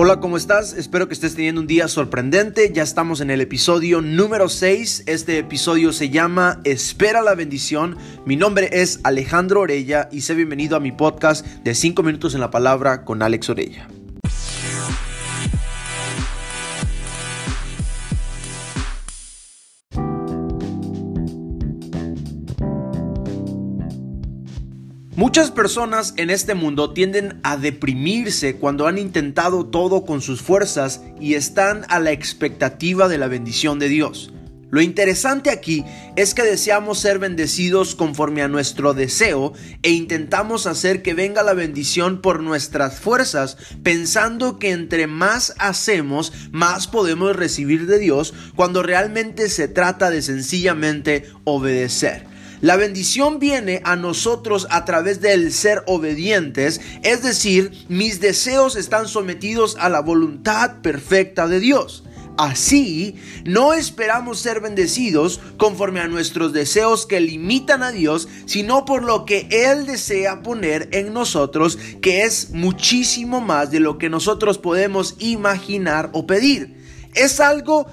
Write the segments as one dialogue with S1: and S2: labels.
S1: Hola, ¿cómo estás? Espero que estés teniendo un día sorprendente. Ya estamos en el episodio número 6. Este episodio se llama Espera la bendición. Mi nombre es Alejandro Orella y sé bienvenido a mi podcast de 5 minutos en la palabra con Alex Orella. Muchas personas en este mundo tienden a deprimirse cuando han intentado todo con sus fuerzas y están a la expectativa de la bendición de Dios. Lo interesante aquí es que deseamos ser bendecidos conforme a nuestro deseo e intentamos hacer que venga la bendición por nuestras fuerzas, pensando que entre más hacemos, más podemos recibir de Dios cuando realmente se trata de sencillamente obedecer. La bendición viene a nosotros a través del ser obedientes, es decir, mis deseos están sometidos a la voluntad perfecta de Dios. Así, no esperamos ser bendecidos conforme a nuestros deseos que limitan a Dios, sino por lo que Él desea poner en nosotros, que es muchísimo más de lo que nosotros podemos imaginar o pedir. Es algo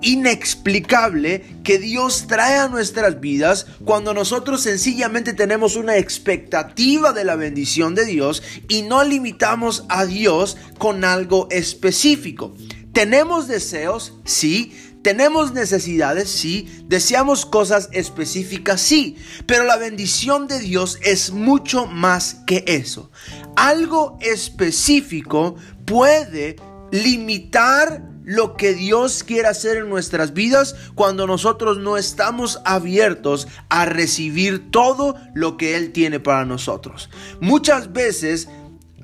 S1: inexplicable que Dios trae a nuestras vidas cuando nosotros sencillamente tenemos una expectativa de la bendición de Dios y no limitamos a Dios con algo específico. ¿Tenemos deseos? Sí. ¿Tenemos necesidades? Sí. ¿Deseamos cosas específicas? Sí. Pero la bendición de Dios es mucho más que eso. Algo específico puede limitar lo que Dios quiere hacer en nuestras vidas cuando nosotros no estamos abiertos a recibir todo lo que Él tiene para nosotros. Muchas veces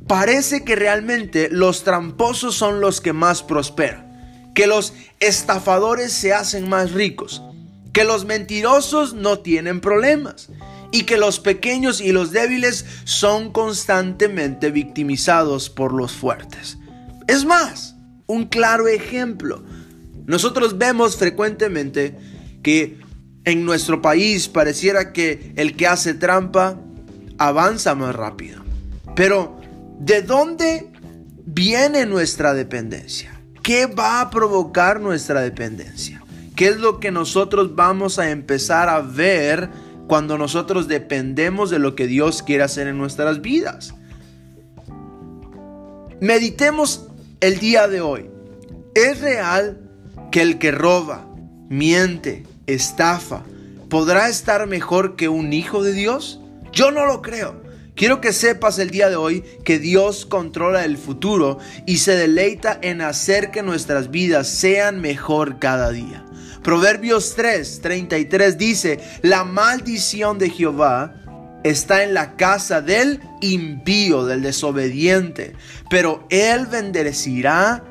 S1: parece que realmente los tramposos son los que más prosperan, que los estafadores se hacen más ricos, que los mentirosos no tienen problemas y que los pequeños y los débiles son constantemente victimizados por los fuertes. Es más, un claro ejemplo. Nosotros vemos frecuentemente que en nuestro país pareciera que el que hace trampa avanza más rápido. Pero, ¿de dónde viene nuestra dependencia? ¿Qué va a provocar nuestra dependencia? ¿Qué es lo que nosotros vamos a empezar a ver cuando nosotros dependemos de lo que Dios quiere hacer en nuestras vidas? Meditemos el día de hoy. ¿Es real que el que roba, miente, estafa, podrá estar mejor que un hijo de Dios? Yo no lo creo. Quiero que sepas el día de hoy que Dios controla el futuro y se deleita en hacer que nuestras vidas sean mejor cada día. Proverbios 3, 33 dice, la maldición de Jehová está en la casa del impío, del desobediente, pero él bendecirá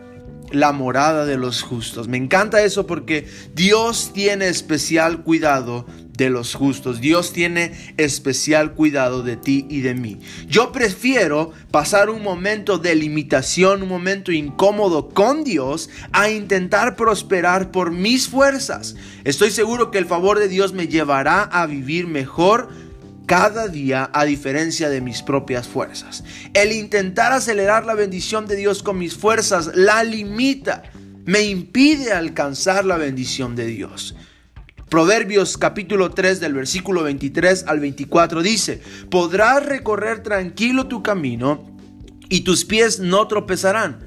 S1: la morada de los justos. Me encanta eso porque Dios tiene especial cuidado de los justos. Dios tiene especial cuidado de ti y de mí. Yo prefiero pasar un momento de limitación, un momento incómodo con Dios, a intentar prosperar por mis fuerzas. Estoy seguro que el favor de Dios me llevará a vivir mejor cada día a diferencia de mis propias fuerzas. El intentar acelerar la bendición de Dios con mis fuerzas la limita, me impide alcanzar la bendición de Dios. Proverbios capítulo 3 del versículo 23 al 24 dice, podrás recorrer tranquilo tu camino y tus pies no tropezarán.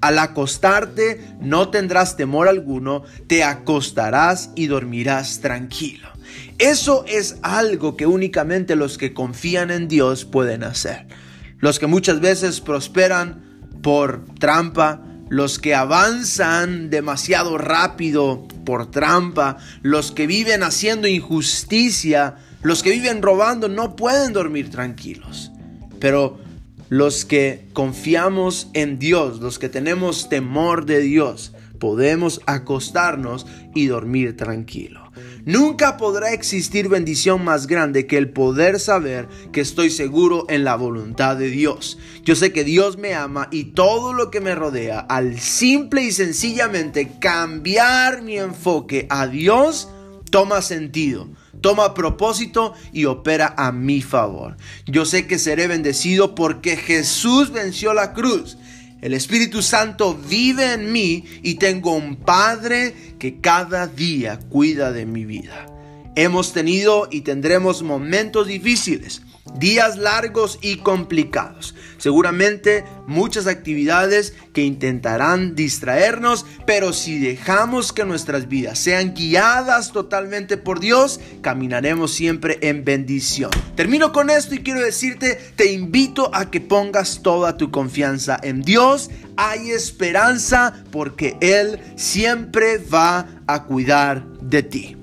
S1: Al acostarte no tendrás temor alguno, te acostarás y dormirás tranquilo. Eso es algo que únicamente los que confían en Dios pueden hacer. Los que muchas veces prosperan por trampa, los que avanzan demasiado rápido por trampa, los que viven haciendo injusticia, los que viven robando, no pueden dormir tranquilos. Pero los que confiamos en Dios, los que tenemos temor de Dios, podemos acostarnos y dormir tranquilo. Nunca podrá existir bendición más grande que el poder saber que estoy seguro en la voluntad de Dios. Yo sé que Dios me ama y todo lo que me rodea, al simple y sencillamente cambiar mi enfoque a Dios, toma sentido toma propósito y opera a mi favor. Yo sé que seré bendecido porque Jesús venció la cruz El Espíritu Santo vive en mí y tengo un Padre que cada día cuida de mi vida. Hemos tenido y tendremos momentos difíciles días largos y complicados. Seguramente muchas actividades que intentarán distraernos, pero si dejamos que nuestras vidas sean guiadas totalmente por Dios, caminaremos siempre en bendición. Termino con esto y quiero decirte, te invito a que pongas toda tu confianza en Dios. Hay esperanza porque Él siempre va a cuidar de ti.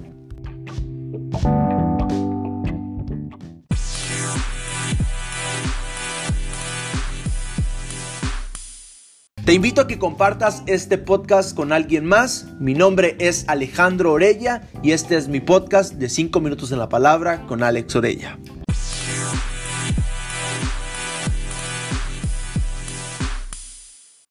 S1: Te invito a que compartas este podcast con alguien más. Mi nombre es Alejandro Orella y este es mi podcast de 5 minutos en la palabra con Alex Orella.